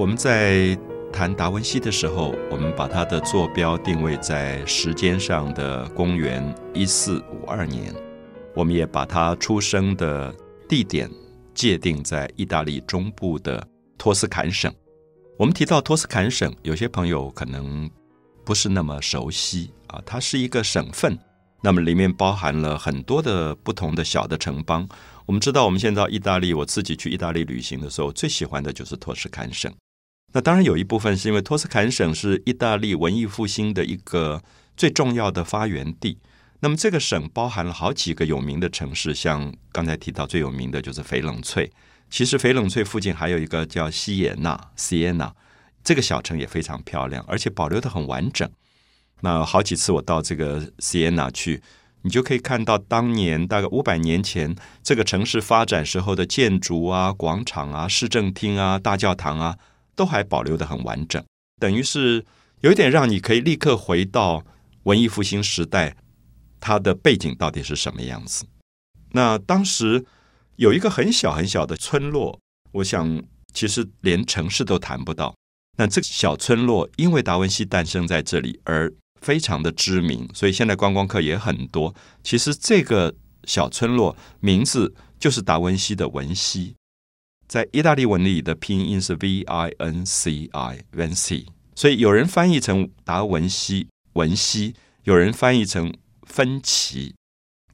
我们在谈达文西的时候，我们把他的坐标定位在时间上的公元一四五二年，我们也把他出生的地点界定在意大利中部的托斯坎省。我们提到托斯坎省，有些朋友可能不是那么熟悉啊，它是一个省份，那么里面包含了很多的不同的小的城邦。我们知道，我们现在到意大利，我自己去意大利旅行的时候，最喜欢的就是托斯坎省。那当然有一部分是因为托斯坎省是意大利文艺复兴的一个最重要的发源地。那么这个省包含了好几个有名的城市，像刚才提到最有名的就是翡冷翠。其实翡冷翠附近还有一个叫西耶纳 （Siena），这个小城也非常漂亮，而且保留的很完整。那好几次我到这个 Siena 去，你就可以看到当年大概五百年前这个城市发展时候的建筑啊、广场啊、市政厅啊、大教堂啊。都还保留的很完整，等于是有一点让你可以立刻回到文艺复兴时代，它的背景到底是什么样子？那当时有一个很小很小的村落，我想其实连城市都谈不到。那这个小村落因为达文西诞生在这里而非常的知名，所以现在观光客也很多。其实这个小村落名字就是达文西的文西。在意大利文里的拼音是 V I N C I，Vinci，所以有人翻译成达文西文西，有人翻译成芬奇，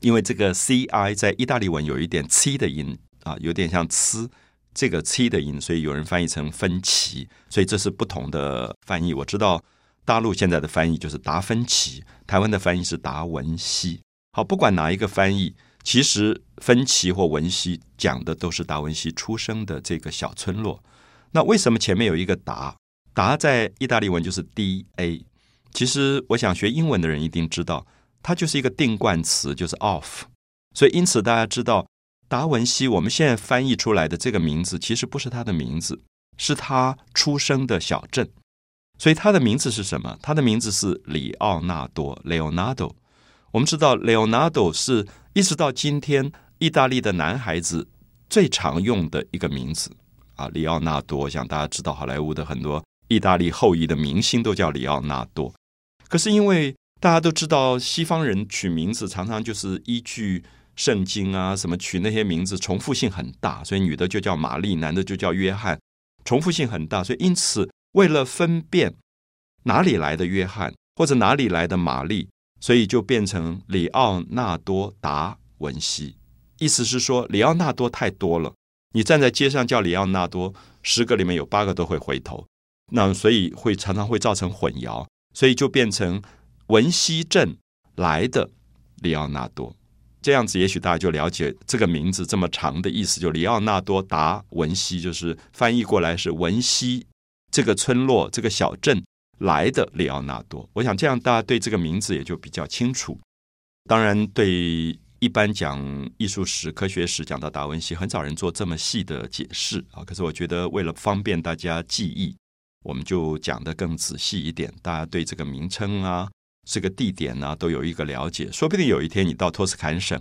因为这个 C I 在意大利文有一点 c 的音啊，有点像呲这个 c 的音，所以有人翻译成芬奇，所以这是不同的翻译。我知道大陆现在的翻译就是达芬奇，台湾的翻译是达文西。好，不管哪一个翻译。其实，芬奇或文西讲的都是达文西出生的这个小村落。那为什么前面有一个达？达在意大利文就是 D A。其实，我想学英文的人一定知道，它就是一个定冠词，就是 of。所以，因此大家知道，达文西我们现在翻译出来的这个名字，其实不是他的名字，是他出生的小镇。所以，他的名字是什么？他的名字是里奥纳多 （Leonardo）。我们知道，Leonardo 是。一直到今天，意大利的男孩子最常用的一个名字啊，里奥纳多。我想大家知道，好莱坞的很多意大利后裔的明星都叫里奥纳多。可是因为大家都知道，西方人取名字常常就是依据圣经啊，什么取那些名字重复性很大，所以女的就叫玛丽，男的就叫约翰，重复性很大。所以因此，为了分辨哪里来的约翰或者哪里来的玛丽。所以就变成里奥纳多达文西，意思是说里奥纳多太多了，你站在街上叫里奥纳多，十个里面有八个都会回头，那所以会常常会造成混淆，所以就变成文西镇来的里奥纳多，这样子也许大家就了解这个名字这么长的意思，就里奥纳多达文西，就是翻译过来是文西这个村落这个小镇。来的里奥纳多，我想这样大家对这个名字也就比较清楚。当然，对一般讲艺术史、科学史讲到达文西，很少人做这么细的解释啊。可是我觉得为了方便大家记忆，我们就讲得更仔细一点，大家对这个名称啊、这个地点呢都有一个了解。说不定有一天你到托斯坎省，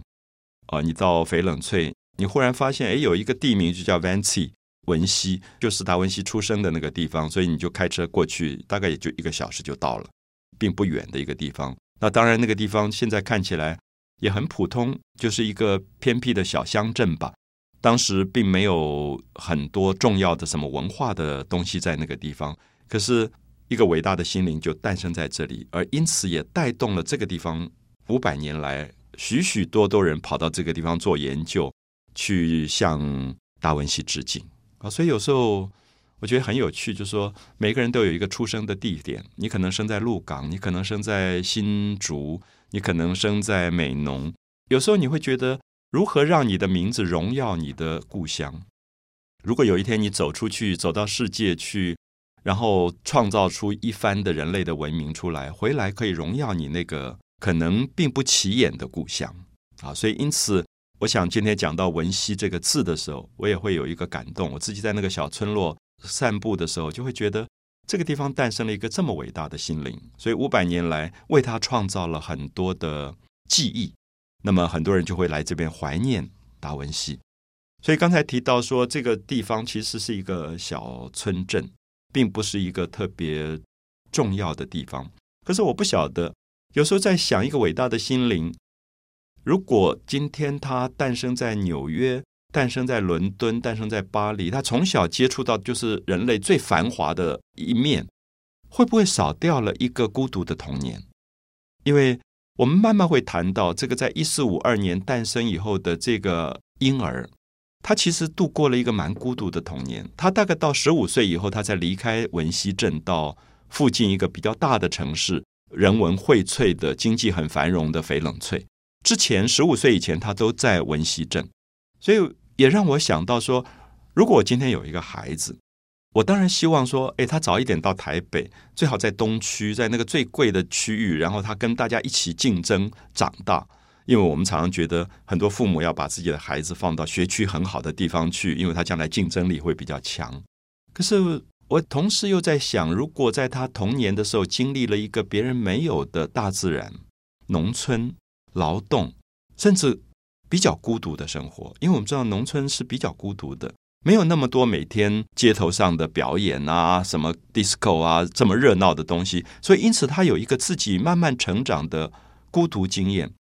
啊，你到翡冷翠，你忽然发现，哎，有一个地名就叫 Vanci。文西就是达文西出生的那个地方，所以你就开车过去，大概也就一个小时就到了，并不远的一个地方。那当然，那个地方现在看起来也很普通，就是一个偏僻的小乡镇吧。当时并没有很多重要的什么文化的东西在那个地方，可是一个伟大的心灵就诞生在这里，而因此也带动了这个地方五百年来许许多多人跑到这个地方做研究，去向达文西致敬。啊所以有时候我觉得很有趣，就是说每个人都有一个出生的地点。你可能生在鹿港，你可能生在新竹，你可能生在美浓。有时候你会觉得，如何让你的名字荣耀你的故乡？如果有一天你走出去，走到世界去，然后创造出一番的人类的文明出来，回来可以荣耀你那个可能并不起眼的故乡啊！所以因此。我想今天讲到“文熙”这个字的时候，我也会有一个感动。我自己在那个小村落散步的时候，就会觉得这个地方诞生了一个这么伟大的心灵，所以五百年来为他创造了很多的记忆。那么很多人就会来这边怀念达文西。所以刚才提到说，这个地方其实是一个小村镇，并不是一个特别重要的地方。可是我不晓得，有时候在想一个伟大的心灵，如果今天他诞生在纽约。诞生在伦敦，诞生在巴黎，他从小接触到就是人类最繁华的一面，会不会少掉了一个孤独的童年？因为我们慢慢会谈到这个，在一四五二年诞生以后的这个婴儿，他其实度过了一个蛮孤独的童年。他大概到十五岁以后，他才离开文溪镇，到附近一个比较大的城市，人文荟萃的经济很繁荣的翡冷翠。之前十五岁以前，他都在文溪镇，所以。也让我想到说，如果我今天有一个孩子，我当然希望说，哎，他早一点到台北，最好在东区，在那个最贵的区域，然后他跟大家一起竞争长大。因为我们常常觉得，很多父母要把自己的孩子放到学区很好的地方去，因为他将来竞争力会比较强。可是我同时又在想，如果在他童年的时候经历了一个别人没有的大自然、农村劳动，甚至。比较孤独的生活，因为我们知道农村是比较孤独的，没有那么多每天街头上的表演啊，什么 disco 啊这么热闹的东西，所以因此他有一个自己慢慢成长的孤独经验。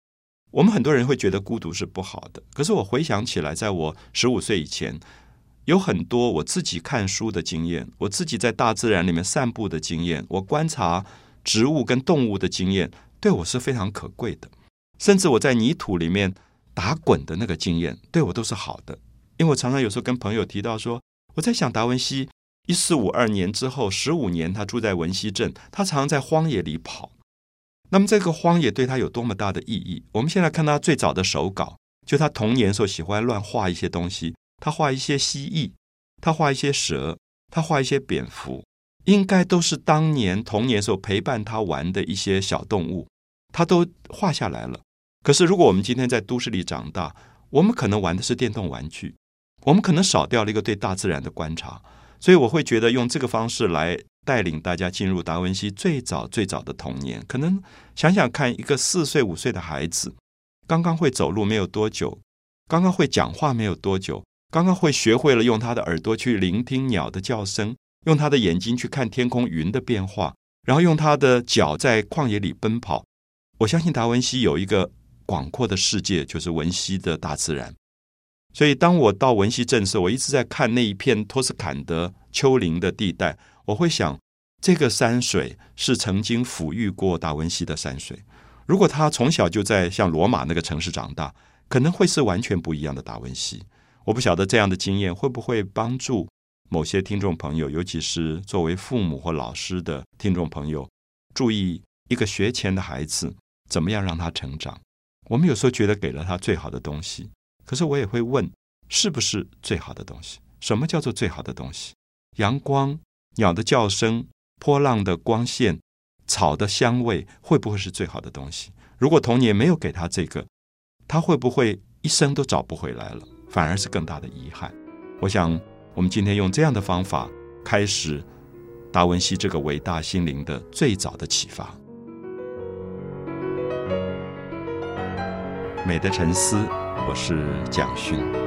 我们很多人会觉得孤独是不好的，可是我回想起来，在我十五岁以前，有很多我自己看书的经验，我自己在大自然里面散步的经验，我观察植物跟动物的经验，对我是非常可贵的。甚至我在泥土里面。打滚的那个经验对我都是好的，因为我常常有时候跟朋友提到说，我在想达文西一四五二年之后十五年，他住在文西镇，他常常在荒野里跑。那么这个荒野对他有多么大的意义？我们现在看他最早的手稿，就他童年时候喜欢乱画一些东西，他画一些蜥蜴，他画一些蛇，他画一些蝙蝠，应该都是当年童年时候陪伴他玩的一些小动物，他都画下来了。可是，如果我们今天在都市里长大，我们可能玩的是电动玩具，我们可能少掉了一个对大自然的观察。所以，我会觉得用这个方式来带领大家进入达文西最早最早的童年。可能想想看，一个四岁五岁的孩子，刚刚会走路没有多久，刚刚会讲话没有多久，刚刚会学会了用他的耳朵去聆听鸟的叫声，用他的眼睛去看天空云的变化，然后用他的脚在旷野里奔跑。我相信达文西有一个。广阔的世界就是文西的大自然，所以当我到文西镇时，我一直在看那一片托斯坎的丘陵的地带。我会想，这个山水是曾经抚育过达文西的山水。如果他从小就在像罗马那个城市长大，可能会是完全不一样的达文西。我不晓得这样的经验会不会帮助某些听众朋友，尤其是作为父母或老师的听众朋友，注意一个学前的孩子怎么样让他成长。我们有时候觉得给了他最好的东西，可是我也会问，是不是最好的东西？什么叫做最好的东西？阳光、鸟的叫声、波浪的光线、草的香味，会不会是最好的东西？如果童年没有给他这个，他会不会一生都找不回来了？反而是更大的遗憾。我想，我们今天用这样的方法开始达文西这个伟大心灵的最早的启发。美的沉思，我是蒋勋。